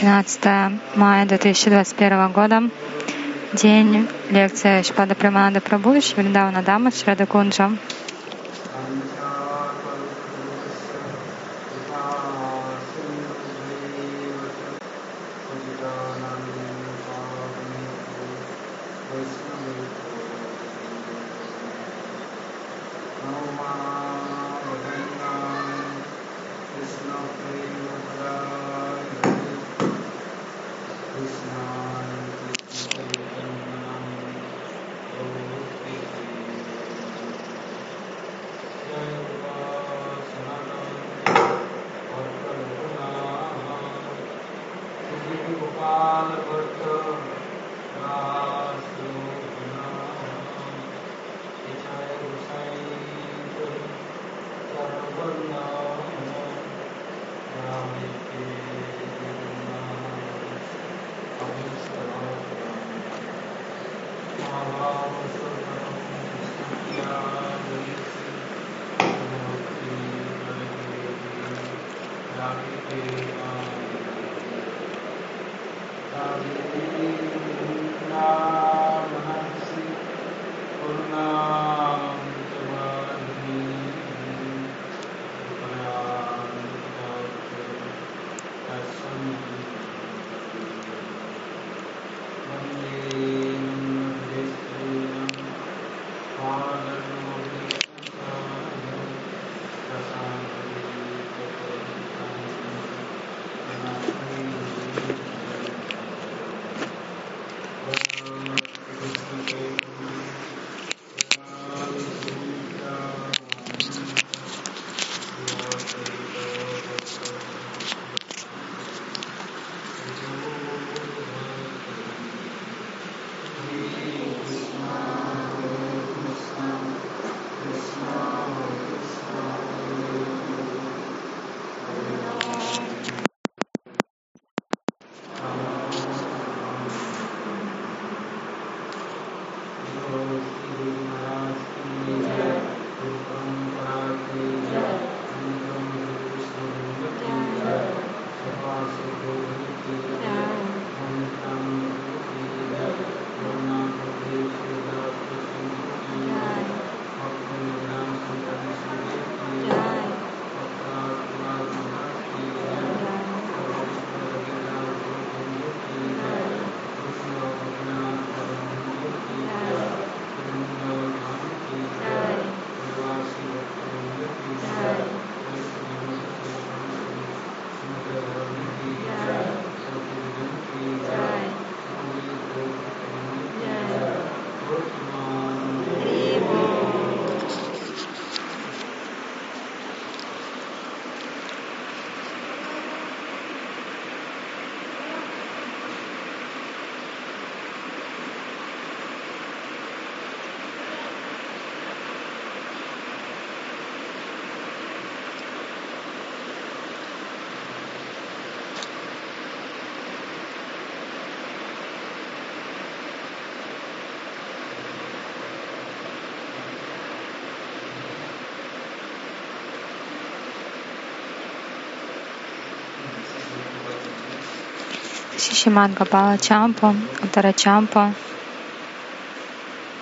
13 мая 2021 года. День лекции Шпада Прамананда Прабhu, Вриндавана Дама, Шрада Кунджа. Шиман Гапала Чампа, Утара Чампа,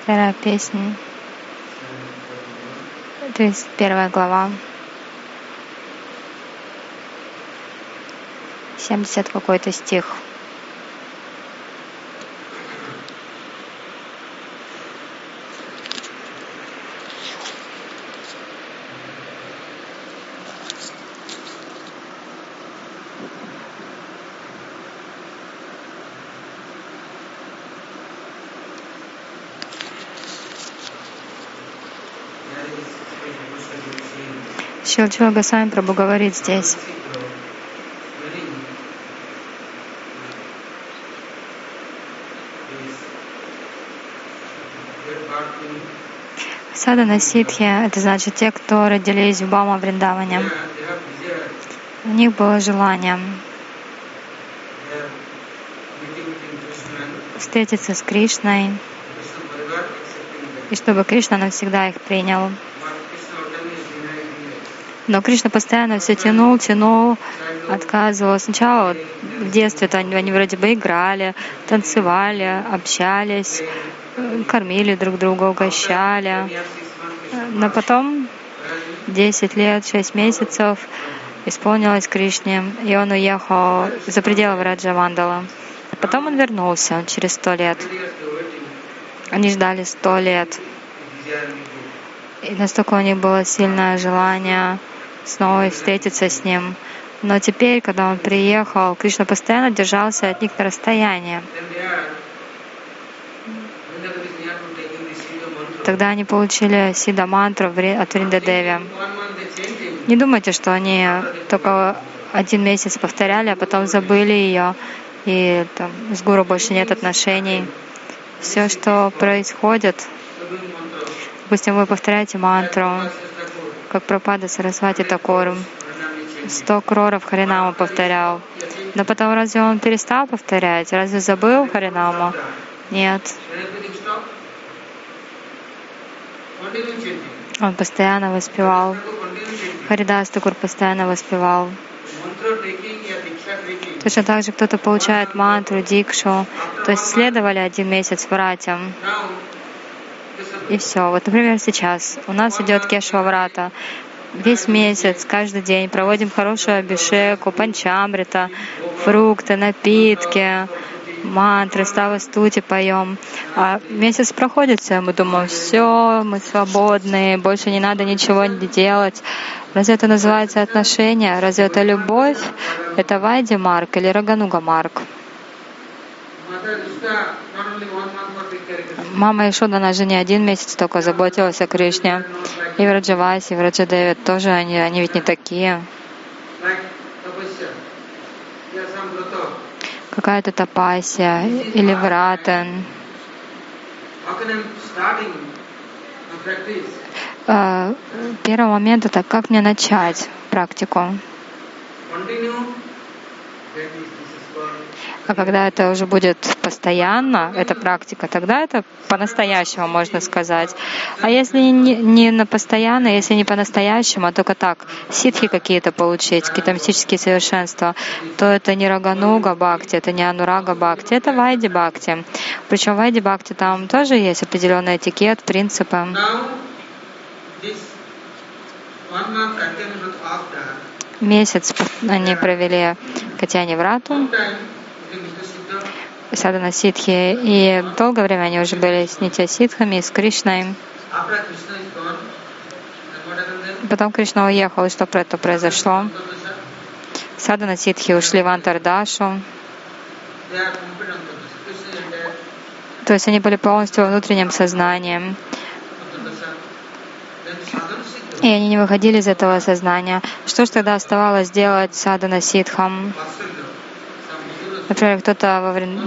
вторая песня, то есть первая глава, 70 какой-то стих. Шилчила Гасами Прабу говорит здесь. Садана ситхи — это значит те, кто родились в Бама Вриндаване. У них было желание встретиться с Кришной, и чтобы Кришна навсегда их принял. Но Кришна постоянно все тянул, тянул, отказывал. Сначала вот, в детстве-то они, они вроде бы играли, танцевали, общались, кормили друг друга, угощали. Но потом 10 лет, 6 месяцев исполнилось Кришне, и он уехал за пределы Раджавандала. Потом он вернулся через сто лет. Они ждали сто лет. И настолько у них было сильное желание снова встретиться с ним. Но теперь, когда он приехал, Кришна постоянно держался от них на расстоянии. Тогда они получили Сида мантру от Вриндадеви. Не думайте, что они только один месяц повторяли, а потом забыли ее, и там, с гуру больше нет отношений. Все, что происходит, допустим, вы повторяете мантру, как пропада Сарасвати Такору, сто кроров Харинаму повторял. Но потом разве он перестал повторять? Разве забыл Харинаму? Нет. Он постоянно воспевал. Харидас Такур постоянно воспевал. Точно так же кто-то получает мантру, дикшу, то есть следовали один месяц братьям. И все. Вот, например, сейчас у нас идет Кешва Врата. Весь месяц, каждый день проводим хорошую абишеку, панчамрита, фрукты, напитки, мантры, ставы стути поем. А месяц проходит все, мы думаем, все, мы свободны, больше не надо ничего делать. Разве это называется отношения? Разве это любовь? Это Вайди Марк или Рагануга Марк? Мама Ишуда, она же не один месяц только заботилась о Кришне. И Враджаваси, и Враджадеви тоже, они, они ведь не такие. Какая-то тапасия или вратан. А, первый момент это как мне начать практику. А когда это уже будет постоянно, эта практика, тогда это по-настоящему можно сказать. А если не, не на постоянно, если не по-настоящему, а только так, ситхи какие-то получить, какие-то мистические совершенства, то это не рагануга бхакти, это не анурага бхакти, это вайди бхакти. Причем вайди бхакти там тоже есть определенный этикет, принципы. Месяц они провели Катяни Врату, садана ситхи, и долгое время они уже были с нитя ситхами, с Кришной. Потом Кришна уехал, и что про это произошло? Садана ситхи ушли в Антардашу. То есть они были полностью внутренним сознанием. И они не выходили из этого сознания. Что же тогда оставалось делать садана ситхам? Например, кто-то во время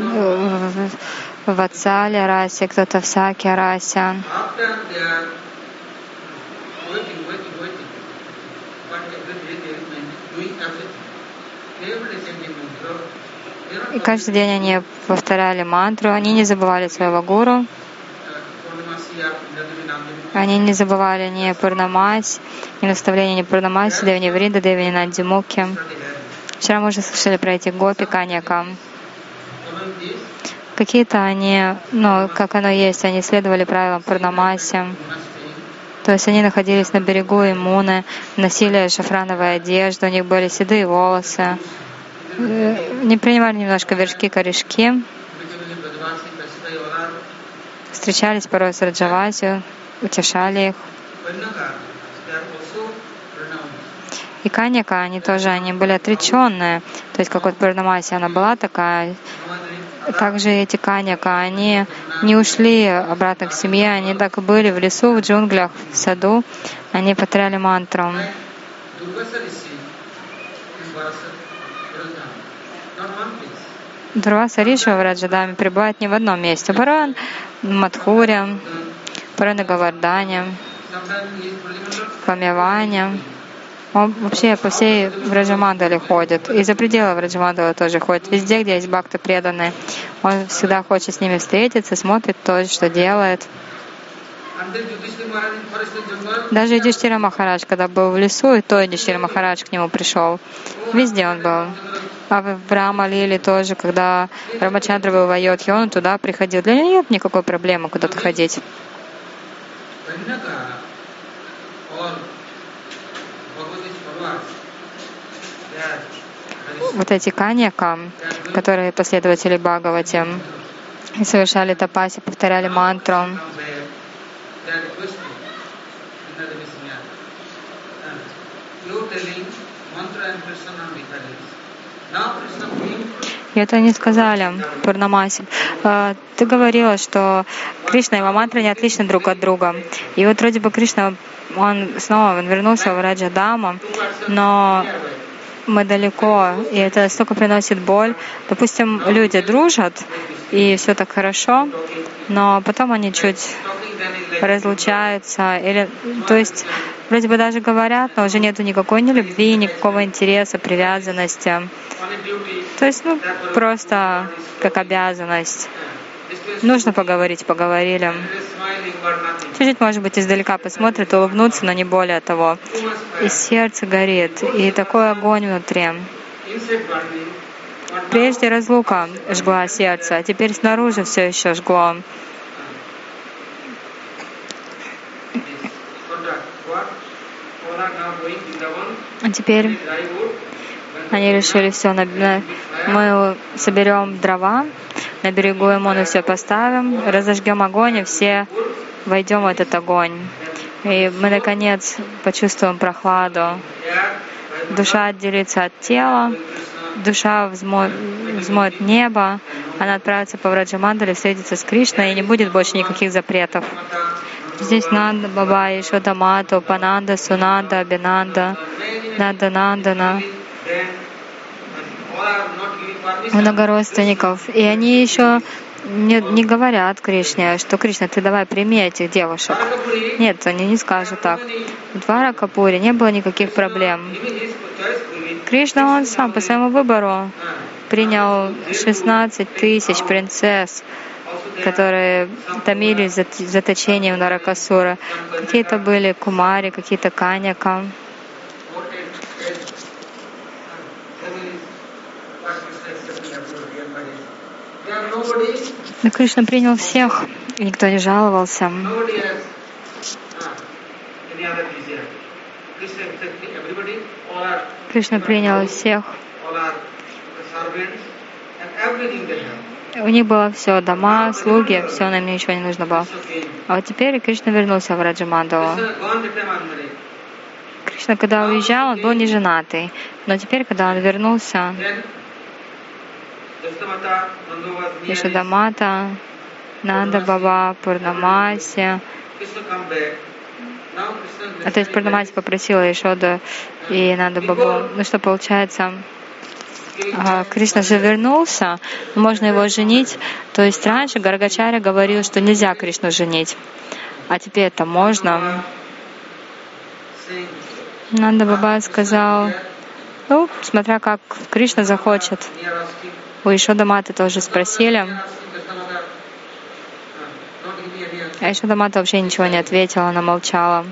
в Ацале расе, кто-то в Саке расе. И каждый день они повторяли мантру, они не забывали своего гуру, они не забывали ни Пурнамась, ни наставления ни Пурнамаси, Девни Врида, Девни Надзимуки. Вчера мы уже слышали про эти гопи, каньяка. Какие-то они, ну, как оно есть, они следовали правилам Пурнамаси. То есть они находились на берегу иммуны, носили шафрановые одежды, у них были седые волосы, э, не принимали немножко вершки, корешки, встречались порой с Раджаваси, утешали их. И Каника, они тоже, они были отреченные. То есть, как вот Пурнамаси, она была такая. Также эти Каника, они не ушли обратно к семье, они так и были в лесу, в джунглях, в саду. Они повторяли мантру. Дурваса Риша в Раджадаме пребывает не в одном месте. В Мадхуре, порой на Гавардане, в Памяване. Он вообще по всей Враджамандале ходит. И за пределы Враджамандала тоже ходит. Везде, где есть бхакты преданные. Он всегда хочет с ними встретиться, смотрит то, что делает. Даже Юдиштира Махарадж, когда был в лесу, и то Юдиштира Махарадж к нему пришел. Везде он был. А в Рама Лили тоже, когда Рамачандра был в Айодхе, он туда приходил. Для него нет никакой проблемы куда-то ходить. Вот эти каньяка, которые последователи Бхагавати, совершали тапаси, повторяли мантру, и это они сказали, Пурнамаси. А, ты говорила, что Кришна и его мантры не отличны друг от друга. И вот вроде бы Кришна, он снова он вернулся в Раджа Дама, но мы далеко, и это столько приносит боль. Допустим, люди дружат, и все так хорошо, но потом они чуть разлучаются, или, то есть, вроде бы даже говорят, но уже нету никакой ни любви, никакого интереса, привязанности. То есть, ну, просто как обязанность. Нужно поговорить, поговорили. Чуть-чуть, может быть, издалека посмотрит, улыбнуться, но не более того. И сердце горит, и такой огонь внутри. Прежде разлука жгла сердце, а теперь снаружи все еще жгло. А теперь они решили все, на, на, мы соберем дрова, на берегу Эмоны все поставим, разожгем огонь, и все войдем в этот огонь. И мы, наконец, почувствуем прохладу. Душа отделится от тела, душа взмо... взмоет небо, она отправится по Враджамандале, встретится с Кришной, и не будет больше никаких запретов. Здесь Нанда, Баба, Ишода Мата, Пананда, Сунанда, Абинанда, Нанда Нандана, много родственников. И они еще не, не говорят Кришне, что Кришна, ты давай прими этих девушек. Нет, они не скажут так. В Дваракапуре не было никаких проблем. Кришна, он сам по своему выбору принял 16 тысяч принцесс, которые томились за заточением Наракасура. Какие-то были кумари, какие-то каняка. Но Кришна принял всех, и никто не жаловался. Кришна принял всех. У них было все, дома, слуги, все, нам ничего не нужно было. А вот теперь Кришна вернулся в Раджамандалу. Кришна, когда уезжал, он был не женатый. Но теперь, когда он вернулся, Ишадамата, Нанда Баба, Пурнамаси. А то есть Пурнамаси попросила Ишоду и Нанда Бабу. Ну что получается, Кришна же вернулся, можно его женить. То есть раньше Гаргачаря говорил, что нельзя Кришну женить. А теперь это можно. Нанда Баба сказал, ну, смотря как Кришна захочет. У Ишода Маты тоже спросили. А Ишода Мата вообще ничего не ответила, она молчала.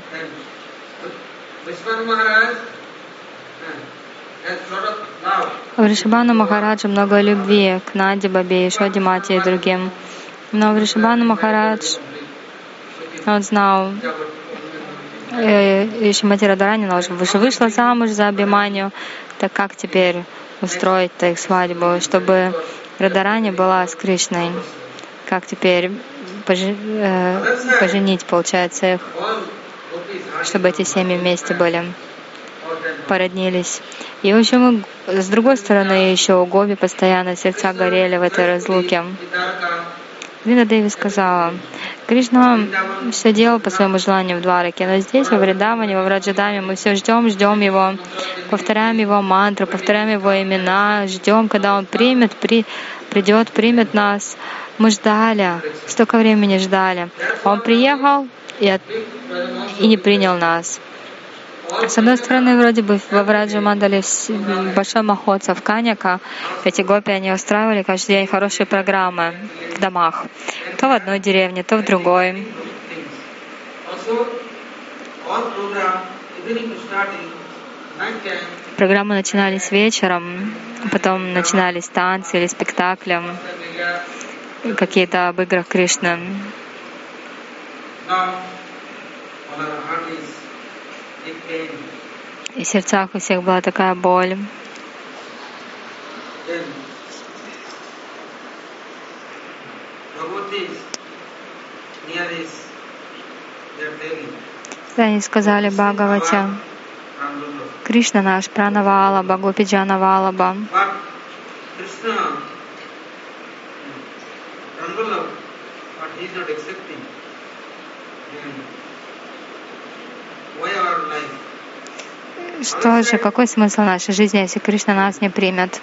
У Ришабана Махараджа много любви к Наде Бабе, Ишоде Мате и другим. Но в Ришабана Махарадж, он знал, э, Шимати Радарани, она уже вышла замуж за Абиманию, так как теперь устроить-то их свадьбу, чтобы Радарани была с Кришной. Как теперь э, поженить, получается, их, чтобы эти семьи вместе были, породнились. И, в общем, с другой стороны, еще у Гоби постоянно сердца горели в этой разлуке. Вина Деви сказала, Кришна все делал по своему желанию в Двараке, но здесь, во Вриндаване, во Враджадаме, мы все ждем, ждем его, повторяем его мантру, повторяем его имена, ждем, когда он примет, при, придет, примет нас. Мы ждали, столько времени ждали. Он приехал и, от, и не принял нас. С одной стороны, вроде бы во Враджа Мандале большой в Каняка, эти гопи, они устраивали каждый день хорошие программы в домах. То в одной деревне, то в другой. Программы начинались вечером, потом начинались танцы или спектакли, какие-то об играх Кришны. И в сердцах у всех была такая боль. Да, они сказали Бхагавате, Кришна наш Пранавалаба, Гопиджана Валаба. Что же, какой смысл нашей жизни, если Кришна нас не примет?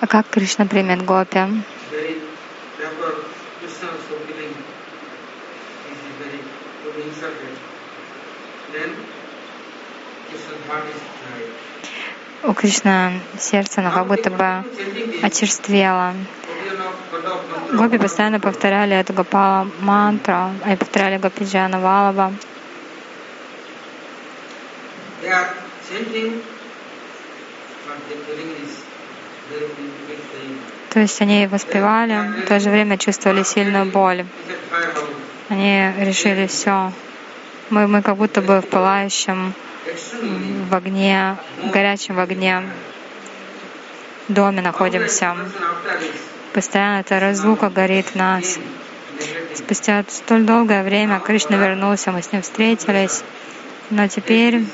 А как Кришна примет гопи? У Кришны сердце, оно как будто бы очерствело. Гопи постоянно повторяли эту Гопала мантру, они повторяли Гопиджана Валаба. То есть они воспевали, в то же время чувствовали сильную боль. Они решили все. Мы, мы как будто бы в пылающем в огне, в горячем в огне доме находимся. Постоянно эта разлука горит в нас. Спустя столь долгое время Кришна вернулся, мы с ним встретились, но теперь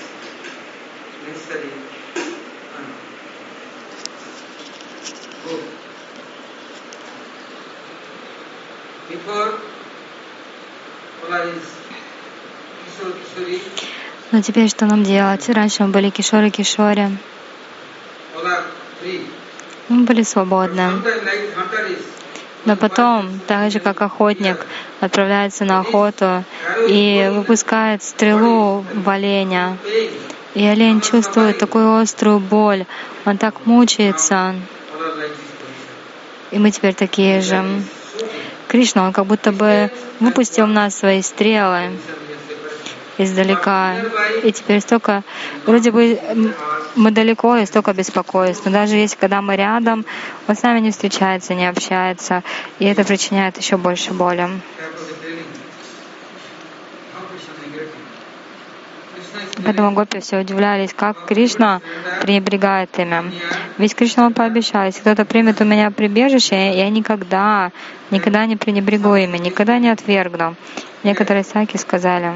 Но теперь что нам делать? Раньше мы были кишоры кишори. Мы были свободны. Но потом, так же как охотник отправляется на охоту и выпускает стрелу в оленя, и олень чувствует такую острую боль, он так мучается. И мы теперь такие же. Кришна, он как будто бы выпустил в нас свои стрелы издалека. И теперь столько, вроде бы мы далеко и столько беспокойств. Но даже если когда мы рядом, он с нами не встречается, не общается, и это причиняет еще больше боли. Поэтому гопи все удивлялись, как Кришна пренебрегает ими. Ведь Кришна он пообещал, если кто-то примет у меня прибежище, я никогда, никогда не пренебрегу ими, никогда не отвергну. Некоторые саки сказали,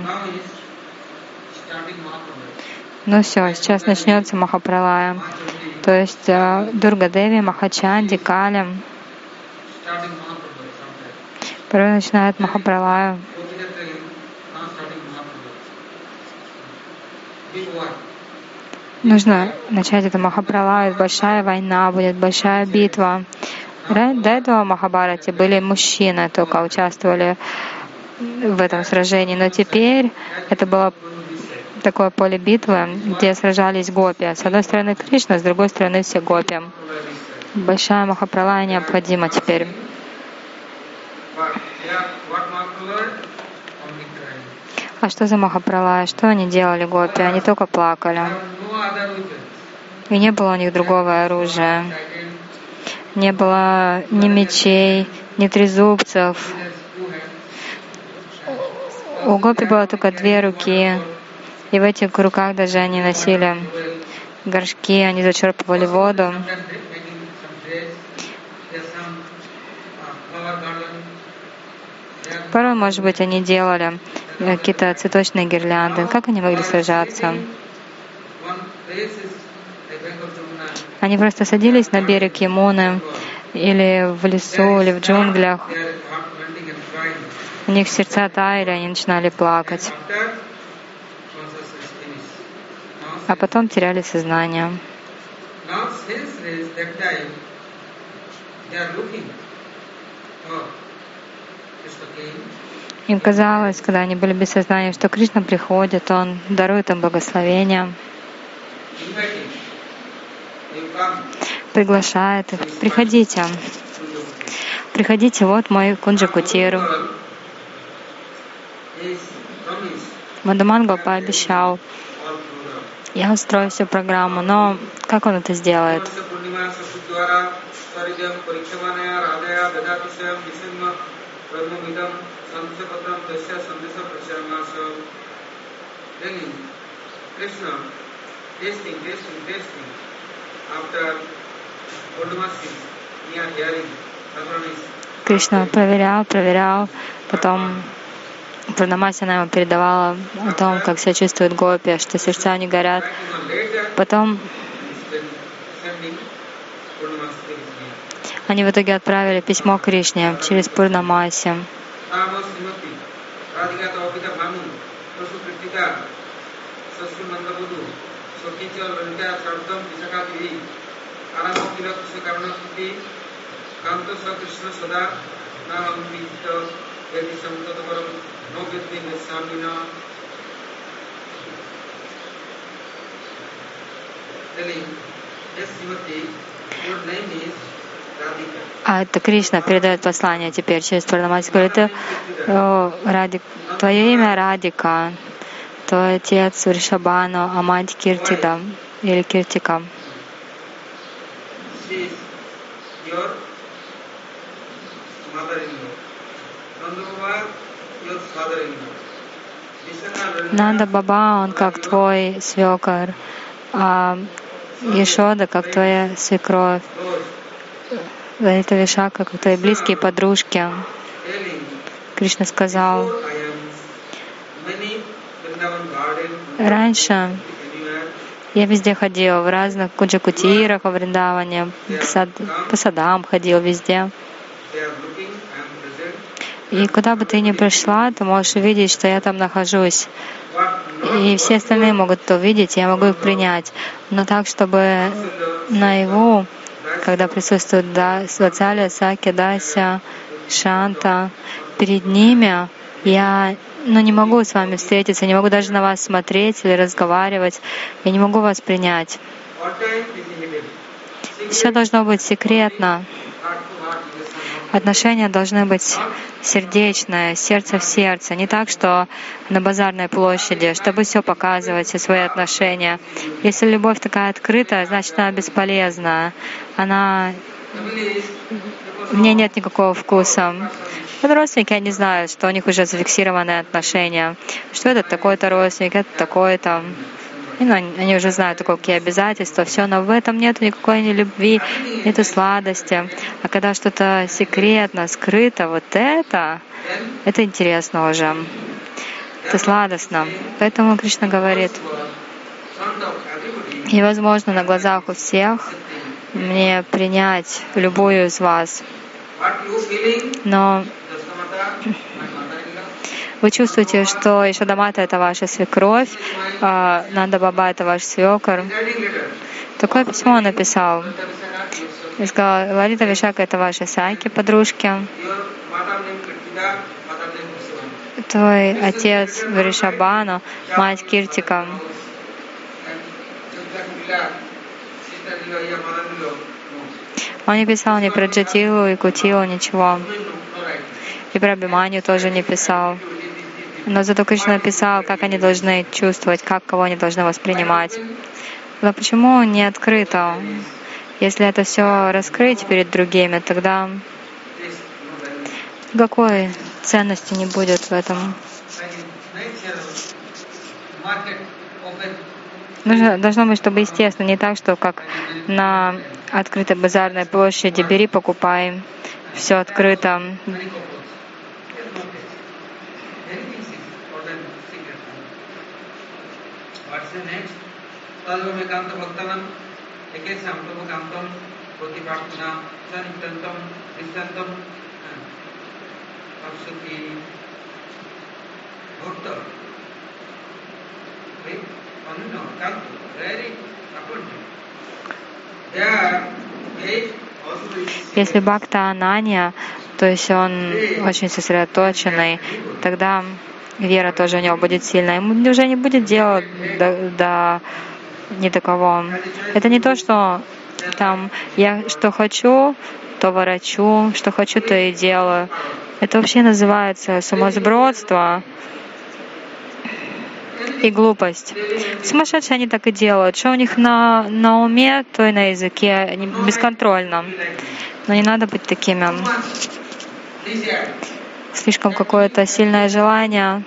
ну все, сейчас начнется Махапралая. То есть э, Дурга Деви, Махачанди, Кали. Порой начинает Махапралаю. Нужно начать эту Махапралаю, большая война будет, большая битва. До этого в Махабарате были мужчины, только участвовали в этом сражении, но теперь это было такое поле битвы, где сражались гопи. С одной стороны Кришна, с другой стороны все гопи. Большая Махапралая необходима теперь. А что за Махапралая? Что они делали, гопи? Они только плакали. И не было у них другого оружия. Не было ни мечей, ни трезубцев. У гопи было только две руки. И в этих руках даже они носили горшки, они зачерпывали воду. Порой, может быть, они делали какие-то цветочные гирлянды. Как они могли сражаться? Они просто садились на берег Ямуны или в лесу, или в джунглях. У них сердца таяли, они начинали плакать а потом теряли сознание. Им казалось, когда они были без сознания, что Кришна приходит, Он дарует им благословение, приглашает их. Приходите. Приходите, вот мой Кунджа Кутир. Мадамангал пообещал, я устрою всю программу, но как он это сделает? Кришна проверял, проверял, потом Пурнамаси она ему передавала о том, как себя чувствует гопи, что сердца не горят. Потом они в итоге отправили письмо Кришне через Пурнамаси. А это Кришна передает послание теперь через Парнамати. Говорит, Радик, твое имя Радика, твой отец Вришабану, а мать Киртида или Киртика. Нанда Баба, он как твой свекор, а Ешода как твоя свекровь, Лалита Вишака как твои близкие подружки. Кришна сказал, раньше я везде ходил, в разных куджакутирах, во Вриндаване, по садам ходил везде. И куда бы ты ни пришла, ты можешь увидеть, что я там нахожусь. И все остальные могут это увидеть, я могу их принять. Но так, чтобы наяву, когда присутствует да, Свацаля, Саки, Дася, Шанта, перед ними я ну, не могу с вами встретиться, не могу даже на вас смотреть или разговаривать, я не могу вас принять. Все должно быть секретно. Отношения должны быть сердечные, сердце в сердце. Не так, что на базарной площади, чтобы все показывать, все свои отношения. Если любовь такая открытая, значит, она бесполезна. Она... В ней нет никакого вкуса. Вот родственники, они знают, что у них уже зафиксированные отношения, что этот такой-то родственник, это такой-то. И, ну, они уже знают, какие обязательства, все, но в этом нет никакой ни любви, нет сладости. А когда что-то секретно, скрыто, вот это, это интересно уже. Это сладостно. Поэтому Кришна говорит, невозможно на глазах у всех мне принять любую из вас. Но вы чувствуете, что Ишадамата — это ваша свекровь, а Нанда Баба — это ваш свекор. Такое письмо он написал. И сказал, Лалита Вишака — это ваши сайки, подружки. Твой отец Вришабану, мать Киртика. Он не писал ни про Джатилу и Кутилу, ничего. И про Биманию тоже не писал. Но зато Кришна написал, как они должны чувствовать, как кого они должны воспринимать. Но почему не открыто? Если это все раскрыть перед другими, тогда никакой ценности не будет в этом. Нужно, должно быть, чтобы естественно, не так, что как на открытой базарной площади бери, покупай, все открыто. আছে নেক্সট তদ্ভবেকান্ত ভক্তানম একেশাম প্রভুকান্তম প্রতি প্রার্থনা সনিত্যন্তম দৃষ্টান্তম সরস্বতী ভক্ত অন্য কান্ত ভেরি অ্যাপয়েন্টমেন্ট Если Бхакта Ананья, то есть он очень сосредоточенный, тогда вера тоже у него будет сильная. Ему уже не будет дела до, до ни до кого. Это не то, что там я что хочу, то ворочу, что хочу, то и делаю. Это вообще называется сумасбродство и глупость. Сумасшедшие они так и делают. Что у них на, на уме, то и на языке. Они бесконтрольно. Но не надо быть такими. Слишком какое-то сильное желание.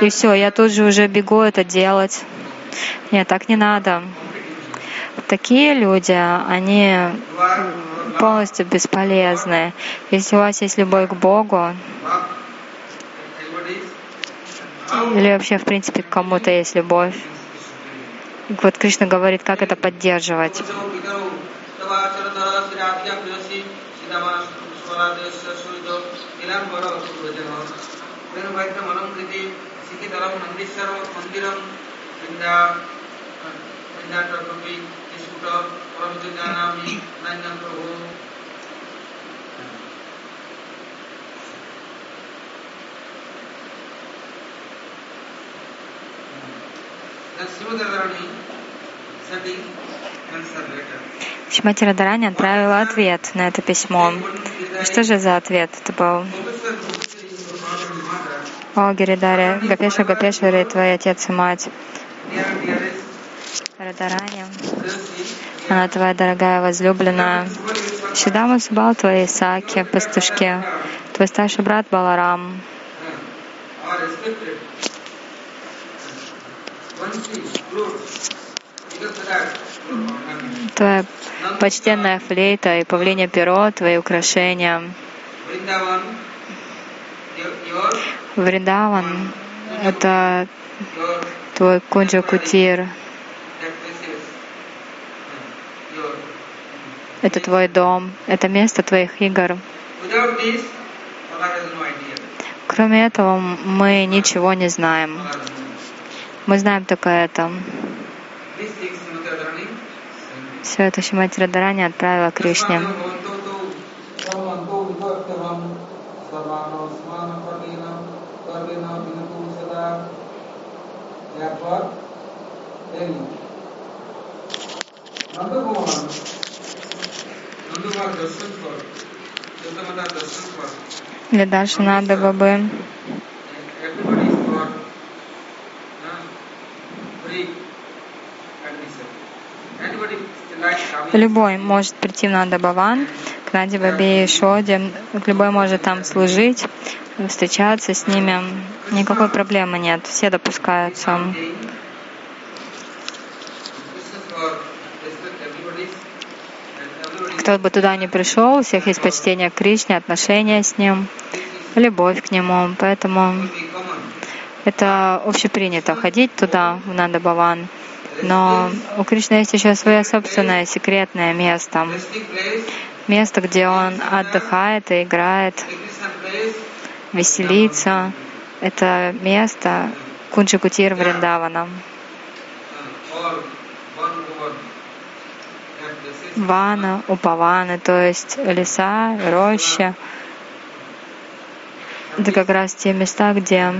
И все, я тут же уже бегу это делать. Нет, так не надо. Такие люди, они полностью бесполезны. Если у вас есть любовь к Богу, или вообще, в принципе, к кому-то есть любовь, вот Кришна говорит, как это поддерживать. Шимати Радарани отправила ответ на это письмо. Что же за ответ это был? О, Гиридаре, Гапеша Гапешвари, твой отец и мать. Радарани, она твоя дорогая возлюбленная. Шидама Субал, твои Исаки, пастушки, твой старший брат Баларам. Твоя почтенная флейта и павлине перо, твои украшения. Вриндаван — это твой кунджа кутир. Это твой дом, это место твоих игр. Кроме этого, мы ничего не знаем. Мы знаем только это. Все это Шимати Радарани отправила Кришне. Или дальше надо бы Любой может прийти в Нандабаван, к Нади Бабе и Шоде, любой может там служить, встречаться с ними. Никакой проблемы нет, все допускаются. Кто бы туда ни пришел, у всех есть почтение к Кришне, отношения с ним, любовь к нему. Поэтому это общепринято ходить туда, в Нандабаван. Но у Кришны есть еще свое собственное секретное место. Место, где он отдыхает и играет, веселится. Это место Кунджикутир Вриндавана. Вана, Упаваны, то есть леса, роща. Это как раз те места, где,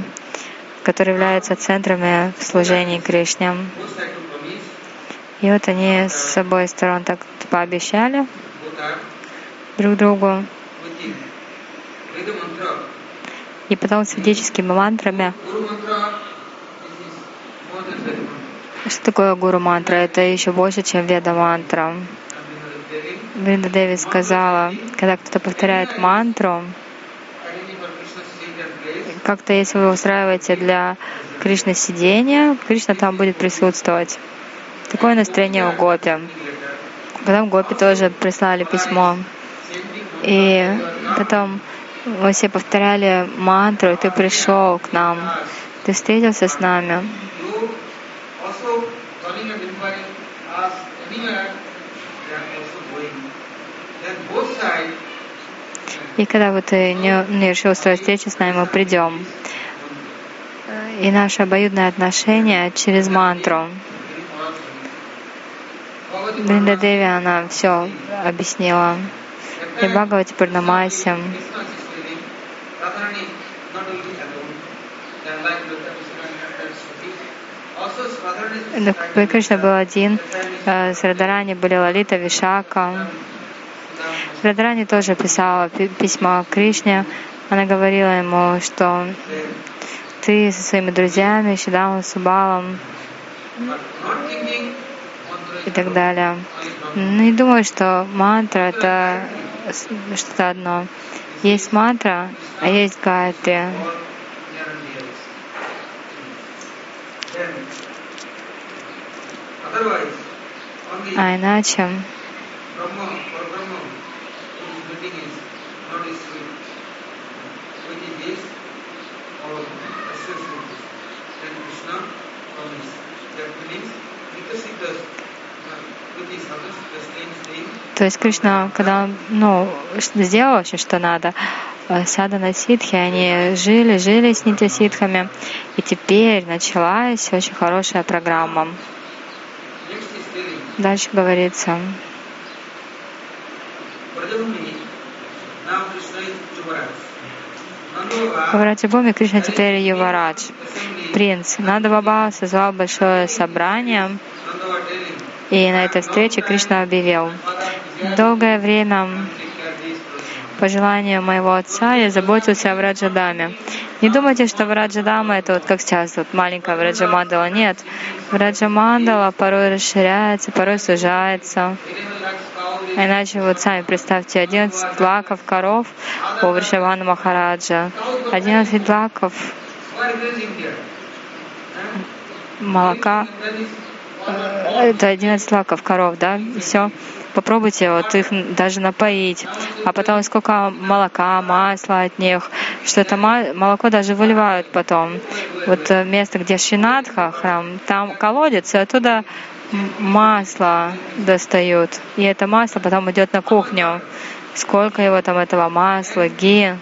которые являются центрами в служении Кришне. И вот они с обоих сторон так пообещали друг другу. И потом с ведическими мантрами. Что такое гуру мантра? Это еще больше, чем веда мантра. Вринда Деви сказала, когда кто-то повторяет мантру, как-то если вы устраиваете для Кришны сидения, Кришна там будет присутствовать. Такое настроение у Гопи. Потом Гопи тоже прислали письмо. И потом мы все повторяли мантру, и ты пришел к нам, ты встретился с нами. И когда вот не, не решил устроить встречу с нами, мы придем. И наше обоюдное отношение через мантру. Бринда Деви, она все объяснила. И Бхагавати Пурнамаси. Кришна был один, э, с Радарани были Лалита, Вишака. Радарани тоже писала письма Кришне. Она говорила ему, что ты со своими друзьями, Шидамом, Субалом и так далее. Ну, не думаю, что мантра — это что-то одно. Есть мантра, а есть гайатри. А иначе. То есть Кришна, когда он ну, сделал вообще, что надо, э, сада на ситхи, они жили, жили с нити ситхами, и теперь началась очень хорошая программа. Дальше говорится. В Вратибуме Кришна теперь Юварадж, принц. Нанда Баба созвал большое собрание, и на этой встрече Кришна объявил, долгое время по желанию моего отца я заботился о Враджадаме. Не думайте, что Враджадама это вот как сейчас, вот маленькая Враджамандала. Нет, Враджамандала порой расширяется, порой сужается. Иначе вот сами представьте, 11 лаков коров у Вришавана Махараджа, 11 лаков молока, э, это 11 лаков коров, да, все. Попробуйте вот их даже напоить, а потом сколько молока, масла от них, что это молоко даже выливают потом. Вот э, место, где Шинадха, храм, там колодец, и оттуда масло достают. И это масло потом идет на кухню. Сколько его там этого масла, ги.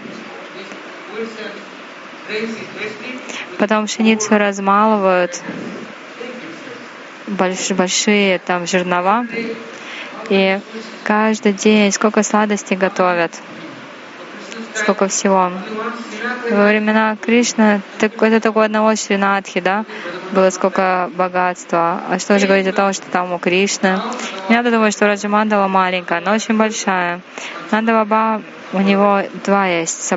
Потом пшеницу размалывают, большие, большие там жернова. И каждый день сколько сладостей готовят, сколько всего. Во времена Кришны это такое одного Шринатхи, да, было сколько богатства. А что же говорить о том, что там у Кришны? Я думаю, что Раджамандала маленькая, но очень большая. Нанда Баба у него два есть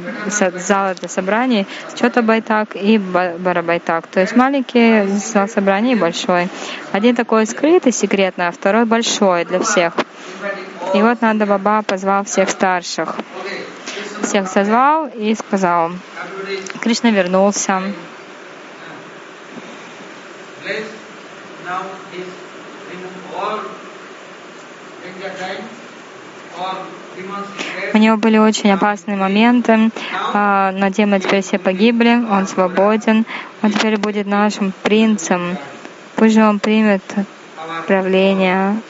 зала для собраний, Чота Байтак и Барабайтак. То есть маленький зал собраний и большой. Один такой скрытый, секретный, а второй большой для всех. И вот Нанда Баба позвал всех старших. Всех созвал и сказал. Кришна вернулся. У него были очень опасные моменты, а, но демоны теперь все погибли, он свободен, он теперь будет нашим принцем. Пусть же он примет правление.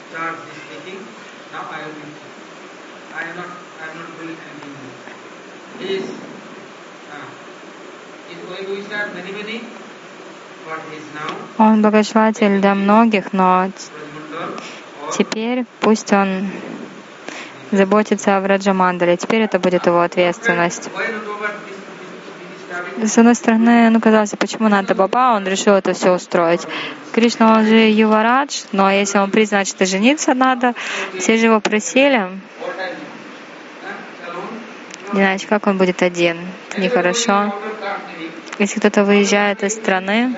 Он благословитель для многих, но теперь пусть он заботиться о Враджамандале. Теперь это будет его ответственность. С одной стороны, ну, казалось, почему надо Баба, он решил это все устроить. Кришна, он же Юварадж, но если он признает, что жениться надо, все же его просили. Иначе как он будет один? Это нехорошо. Если кто-то выезжает из страны,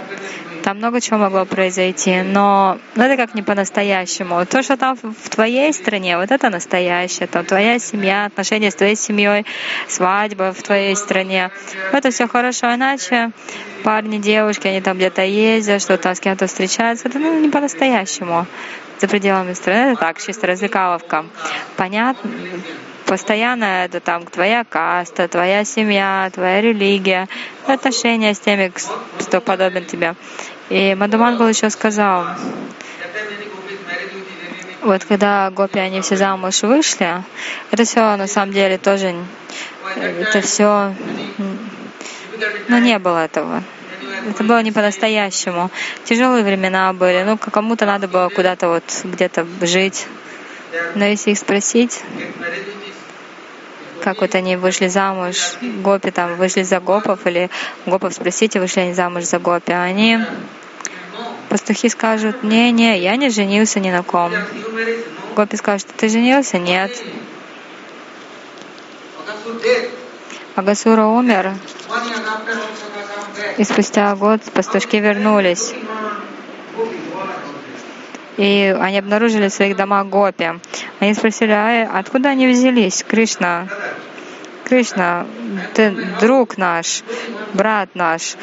там много чего могло произойти, но ну, это как не по-настоящему. То, что там в твоей стране, вот это настоящее. Там твоя семья, отношения с твоей семьей, свадьба в твоей стране. Это все хорошо, иначе парни, девушки, они там где-то ездят, что там с кем-то встречаются. Это ну, не по-настоящему. За пределами страны это так, чисто развлекаловка. Понятно, постоянно это там твоя каста, твоя семья, твоя религия, отношения с теми, кто подобен тебе. И Мадумангал еще сказал, вот когда гопи, они все замуж вышли, это все на самом деле тоже, это все, ну не было этого. Это было не по-настоящему. Тяжелые времена были. Ну, кому-то надо было куда-то вот где-то жить. Но если их спросить, как вот они вышли замуж, гопи там вышли за гопов, или гопов спросите, вышли они замуж за гопи, а они, пастухи скажут, не-не, я не женился ни на ком. Гопи скажут, ты женился? Нет. Агасура умер, и спустя год пастушки вернулись. И они обнаружили в своих домах гопи. Они спросили, а откуда они взялись, Кришна? Кришна, ты друг наш, брат наш.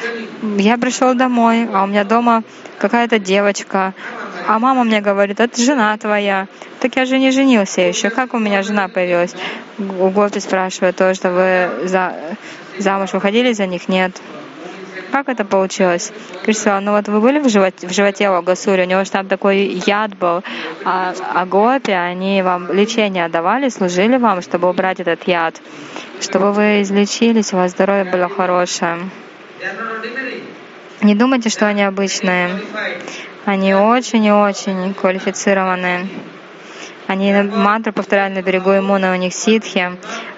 Я пришел домой, а у меня дома какая-то девочка. А мама мне говорит, это жена твоя. Так я же не женился еще. Как у меня жена появилась? У Гопи спрашивает то, что вы за, замуж выходили за них? Нет. Как это получилось? Кришна, ну вот вы были в животе, в животе у Агасури, у него же там такой яд был, а, а гопи, они вам лечение давали, служили вам, чтобы убрать этот яд, чтобы вы излечились, у вас здоровье было хорошее. Не думайте, что они обычные. Они очень и очень квалифицированные. Они мантру повторяли на берегу иммуна, у них ситхи.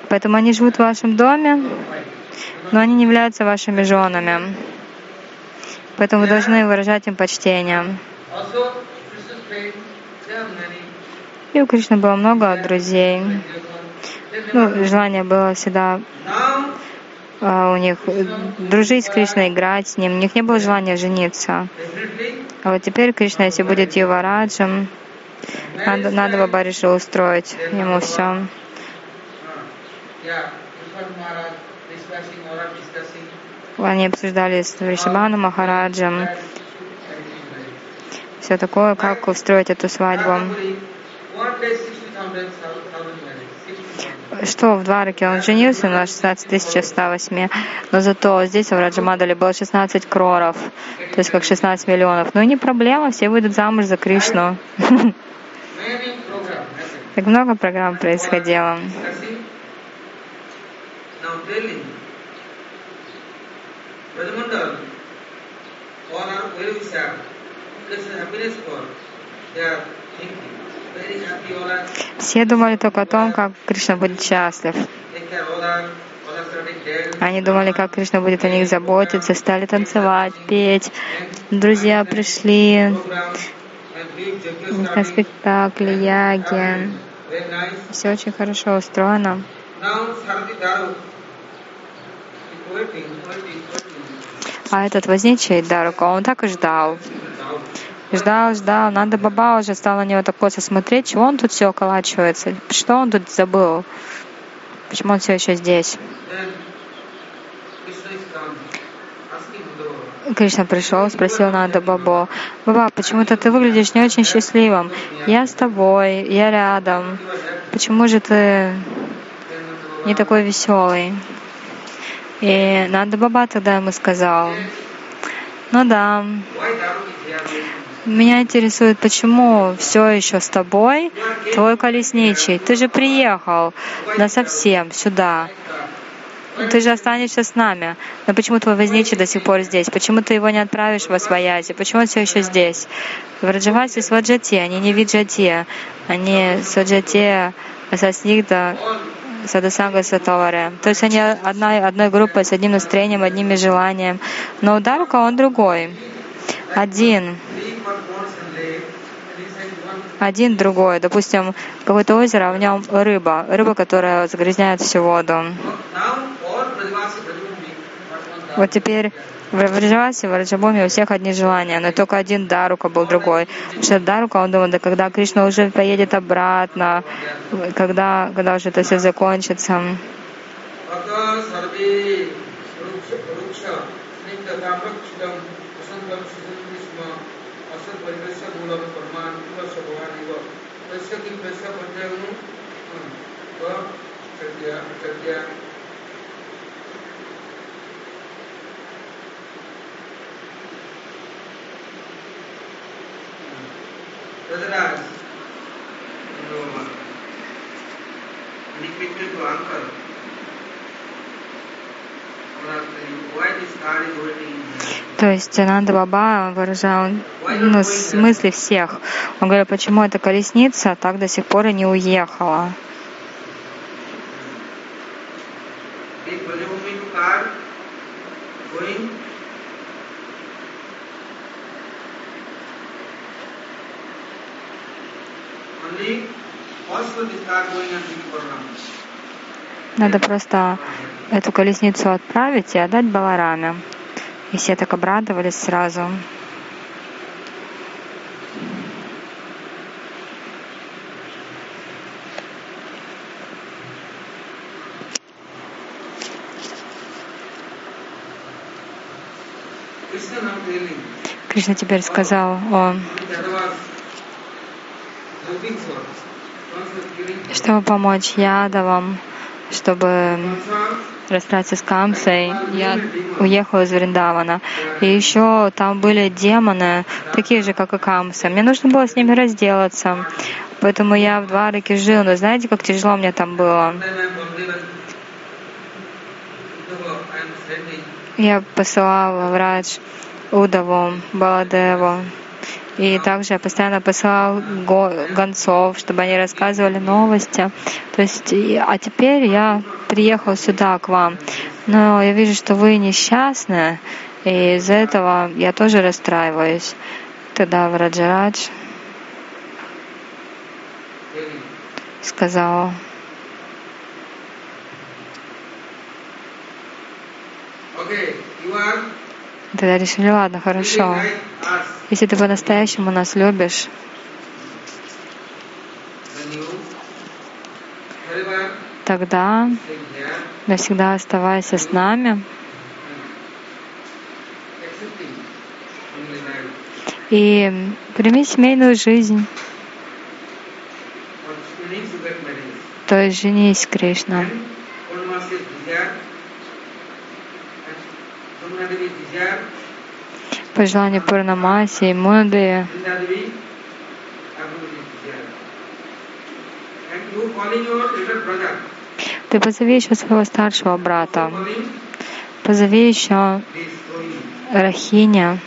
Поэтому они живут в вашем доме, но они не являются вашими женами. Поэтому вы должны выражать им почтение. И у Кришны было много друзей. Ну, желание было всегда uh, у них дружить с Кришной, играть с ним. У них не было желания жениться. А вот теперь Кришна, если будет Ювараджем, надо, надо Баба решил устроить ему все. Они обсуждали с Вришабану Махараджем все такое, как устроить эту свадьбу. Что в Двараке он женился на 16 108, но зато здесь в Раджамадале было 16 кроров, то есть как 16 миллионов. Ну и не проблема, все выйдут замуж за Кришну. Так много программ происходило. Rajamandal, all are very sad. This is happiness for their thinking. Все думали только о том, как Кришна будет счастлив. Они думали, как Кришна будет о них заботиться, стали танцевать, петь. Друзья пришли на спектакли, яги. Все очень хорошо устроено. А этот возничий Дарука, он так и ждал. Ждал, ждал. Надо Баба уже стал на него так косо смотреть, чего он тут все околачивается, что он тут забыл, почему он все еще здесь. Кришна пришел, спросил Нада Бабо, Баба, почему-то ты выглядишь не очень счастливым. Я с тобой, я рядом. Почему же ты не такой веселый? И Нанда Баба тогда ему сказал, ну да, меня интересует, почему все еще с тобой, твой колесничий. Ты же приехал на совсем сюда. Ты же останешься с нами. Но почему твой возничий до сих пор здесь? Почему ты его не отправишь в Освоязи? Почему он все еще здесь? В Раджавасе Сваджати, они не Виджати. Они Сваджати Саснигда Садасанга Сатаваре. То есть они одна, одной группой, с одним настроением, одними желаниями. Но у Дарука он другой. Один. Один другой. Допустим, какое-то озеро, а в нем рыба. Рыба, которая загрязняет всю воду. Вот теперь в Враджавасе, в Раджабуме у всех одни желания, но только один Дарука был другой. Потому что Дарука, он думал, да когда Кришна уже поедет обратно, когда, когда уже это все закончится. Brother depicted to uncle. То есть Нанда Баба выражал ну, смысле всех. Он говорит, почему эта колесница так до сих пор и не уехала. This Brajabhumi to car going only also this car going and bringing Balaram. Надо просто эту колесницу отправить и отдать Балараме. И все так обрадовались сразу. Кришна теперь сказал о чтобы помочь Ядавам, чтобы расстаться с Камсой, я уехала из Вриндавана. И еще там были демоны, такие же, как и Камса. Мне нужно было с ними разделаться. Поэтому я в Двараке жил. Но знаете, как тяжело мне там было? Я посылала в Радж Удаву, Баладеву. И также я постоянно посылал го- гонцов, чтобы они рассказывали новости. То есть, а теперь я приехал сюда к вам. Но я вижу, что вы несчастны, и из-за этого я тоже расстраиваюсь. Тогда Враджарадж сказал, okay you are тогда решили, ладно, хорошо. Если ты по-настоящему нас любишь, тогда навсегда оставайся с нами и прими семейную жизнь. То есть женись, Кришна. and Purnima says desire and Jamuna Devi desire По желанию Пурнамаси и Муды, Vrinda Devi everybody desire and you calling your elder brother ты позови еще своего старшего брата, позови еще Рахиня,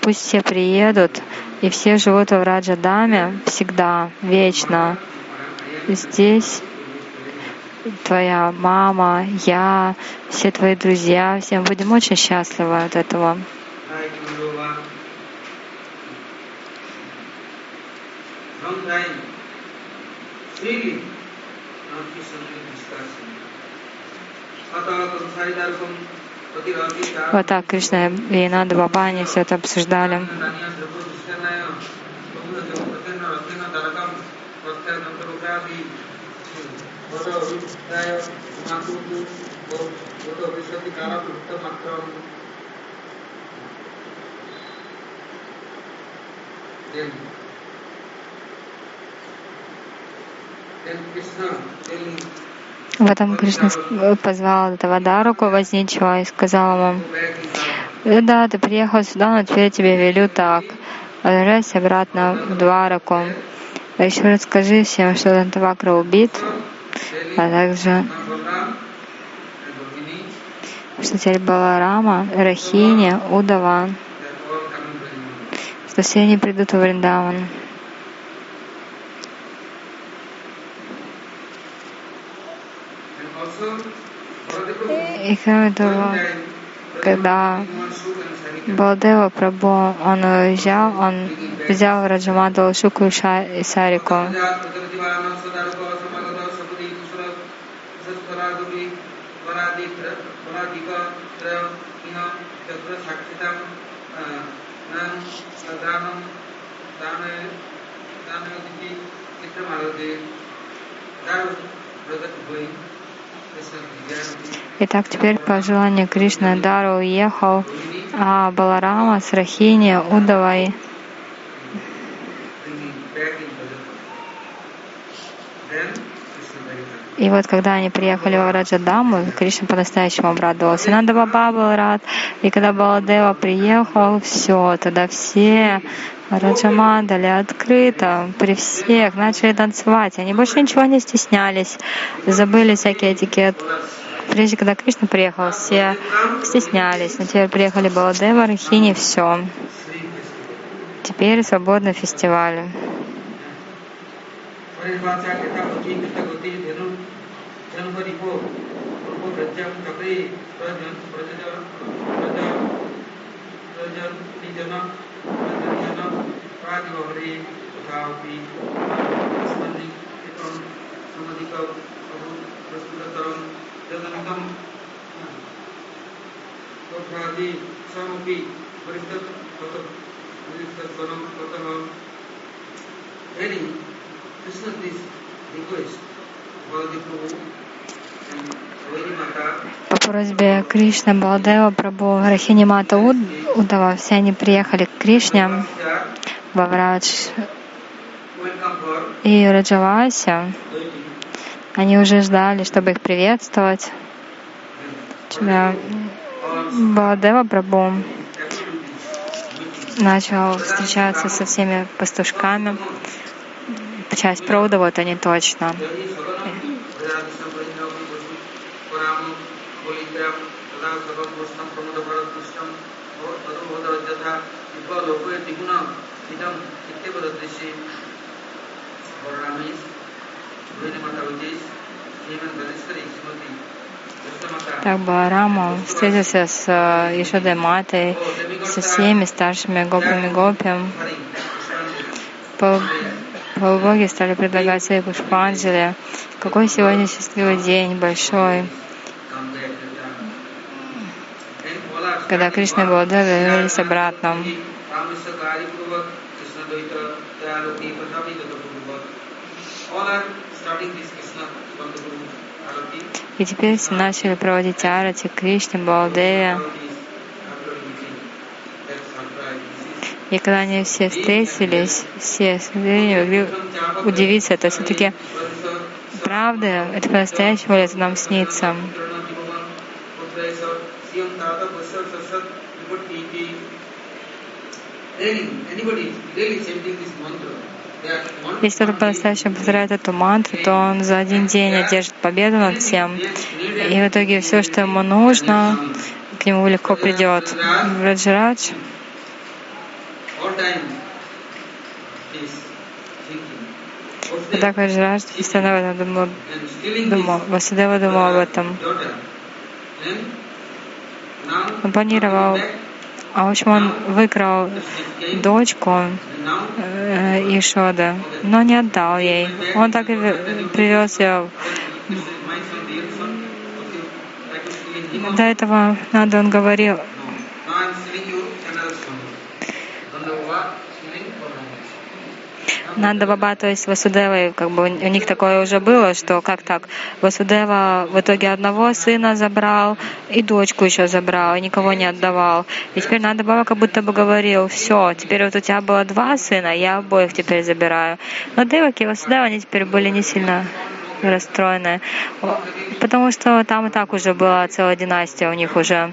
пусть все приедут, и все живут в Раджадаме всегда, вечно. Здесь твоя мама, я, все твои друзья, все мы будем очень счастливы от этого. Вот так Кришна и Нанда Баба, они все это обсуждали. Viptaya, Makutu, Vada Vishati Kara Putta Matram. Then, then В этом Кришна позвал этого Даруку возничего и сказал ему. «Э, да, ты приехал сюда, но теперь тебе велю так. Возвращайся обратно в Двараку. А еще расскажи всем, что Дантавакра убит, а также, что теперь Баларама, Рахини, Удава, they are all coming very much. что все они придут в Вриндаван. И кроме того, когда Балдева Прабhu, он уезжал, он взял Раджамадал Шуку и Ша- и Сарику. Итак, теперь по желанию Кришны Дару уехал, а Баларама с Рахини, Удавой И вот когда они приехали в Раджадаму, Кришна по-настоящему обрадовался. Нанда Баба был рад. И когда Баладева приехал, все, тогда все Раджамандали открыто, при всех начали танцевать. Они больше ничего не стеснялись, забыли всякий этикет. Прежде, когда Кришна приехал, все стеснялись. Но теперь приехали Баладева, Рахини, все. Теперь свободный фестиваль. Janvaripo, Purvo Prajivahari, Tathapi, Asmani, Kitam, Samadikam, Abu, Prastudataram, Jagantam, Kothadi, Samapi, Varistat, Katam, Varistat Karam, Katam, Heading, Krishna this request, Baladi Prabhu, and По просьбе Кришны, Балдева, Прабhu, Рахини Мата Уд- Удава, все они приехали к Кришне, Bhaktya, во Врадж welcome for и Раджавасе. waiting. Они уже ждали, чтобы их приветствовать. Да. Баладева Прабhu начал встречаться со всеми пастушками. Часть провода, вот они точно. Так Баларама встретился с э, Ишадой Матой, со всеми старшими гопами гопи. Пол- Полубоги стали предлагать свои пушпанджали. Какой сегодня счастливый день, большой, когда Кришна и Баладева вернулись обратно. И теперь все начали проводить арати Кришне, Баладеве. И когда они все встретились, все не могли удивиться, это все-таки правда, это по-настоящему это нам снится. Если кто-то по-настоящему повторяет эту мантру, то он за один день одержит победу над всем. И в итоге все, что ему нужно, к нему легко придет. Раджарадж так Раджарадж постоянно об этом думал, думал. Васудева думал об этом. Он планировал, а в общем он выкрал дочку э, Ишода, но не отдал ей. Он так и привез ее. До этого надо, он говорил, Нанда Баба, то есть Васудева, как бы у них такое уже было, что как так, Васудева в итоге одного сына забрал и дочку еще забрал, и никого не отдавал. И теперь Нанда Баба как будто бы говорил, все, теперь вот у тебя было два сына, я обоих теперь забираю. Но Деваки и Васудева, они теперь были не сильно расстроены, потому что там и так уже была целая династия у них уже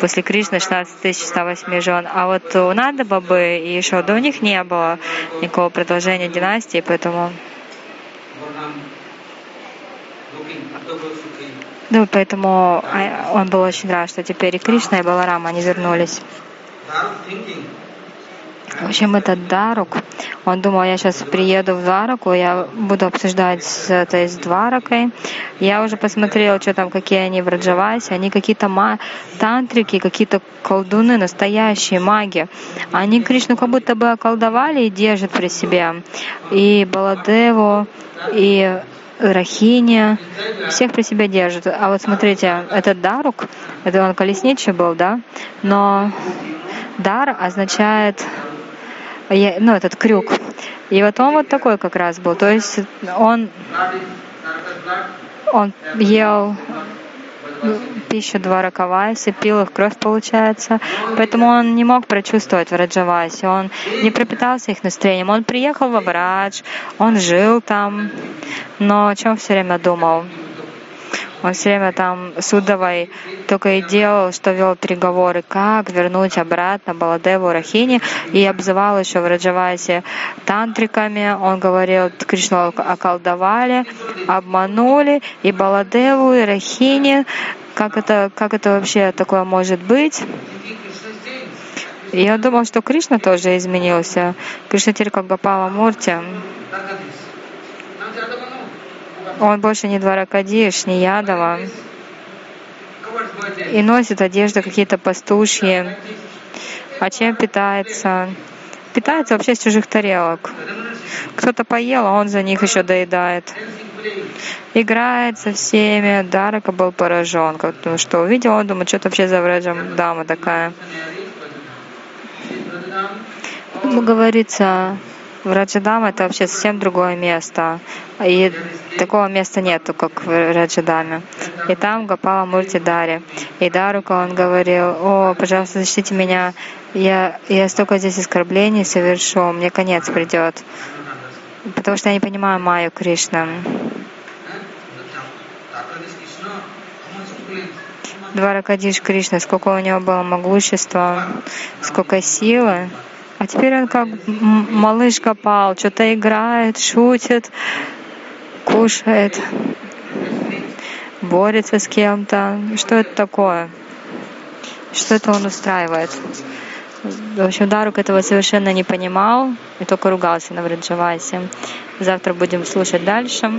после Кришны 16 108 жен. А вот у Нанда Бабы и Шода у них не было никакого продолжения династии, поэтому ну, поэтому а, он был очень рад, что теперь и Кришна, и Баларама, они вернулись. В общем, этот Дарук, он думал, я сейчас приеду в Двараку, я буду обсуждать с этой с Дваракой. Я уже посмотрела, что там, какие они в Раджавасе. Они какие-то ма- тантрики, какие-то колдуны, настоящие маги. Они Кришну как будто бы околдовали и держат при себе. И Баладеву, и Рахини, всех при себе держат. А вот смотрите, этот Дарук, это он колесничий был, да? Но дар означает я- ну, этот крюк. И вот он вот такой как раз был. То есть он, он ел пищу два пил их кровь, получается. Поэтому он не мог прочувствовать в Раджавасе. Он не пропитался их настроением. Он приехал в Абрадж, он жил там, но о чем все время думал? Он все время там с Удовой только и делал, что вел переговоры, как вернуть обратно Баладеву Рахини, и обзывал еще в Раджавасе тантриками. Он говорил, Кришну околдовали, обманули, и Баладеву, и Рахини. Как это, как это вообще такое может быть? Я думал, что Кришна тоже изменился. Кришна как Гапала Мурти. Он больше не Дваракадиш, не Ядова. И носит одежды какие-то пастушьи. А чем питается? Питается вообще с чужих тарелок. Кто-то поел, а он за них еще доедает. Играет со всеми. Дарака был поражен. Ну, что увидел, он думает, что это вообще за враджам дама такая. Говорится, Раджадам это вообще совсем другое место. И такого места нету, как в Раджадаме. И там Гапала Мурти Дари. И Дарука он говорил, о, пожалуйста, защитите меня, я, я столько здесь оскорблений совершу, мне конец придет. Потому что я не понимаю Майю Кришна. Дваракадиш Кришна, сколько у него было могущества, сколько силы. А теперь он как малыш Гопал, что-то играет, шутит, кушает, борется с кем-то. Что это такое? Что это он устраивает? В общем, Дарук этого совершенно не понимал и только ругался на Враджавасе. Завтра будем слушать дальше.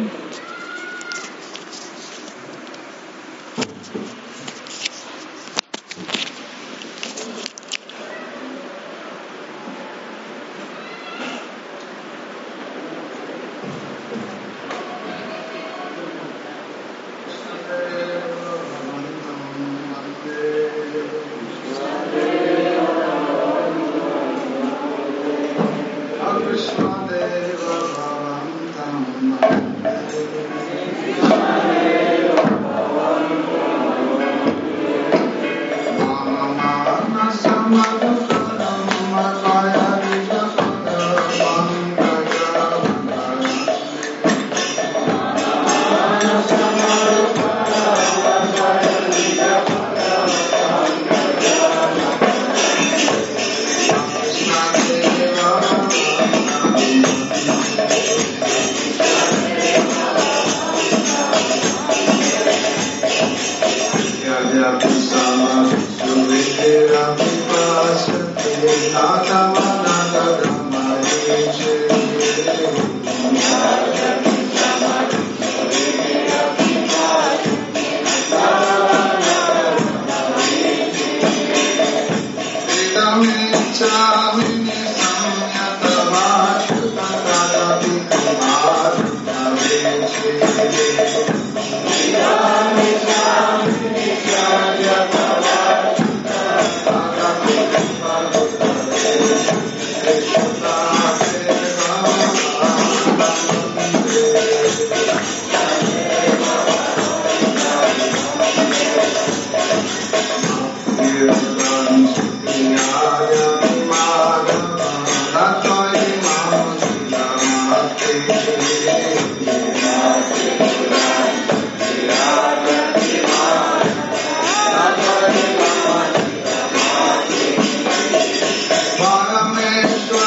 Krishna.